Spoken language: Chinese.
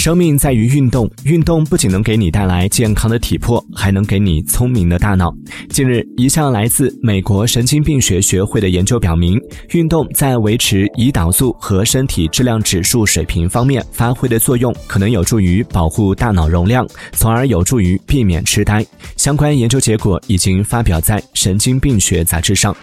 生命在于运动运动不仅能给你带来健康的体魄还能给你聪明的大脑近日一项来自美国神经病学学会的研究表明运动在维持胰岛素和身体质量指数水平方面发挥的作用。可能有助于保护大脑容量从而有助于避免痴呆。相关研究结果已经发表在神经病学杂志上。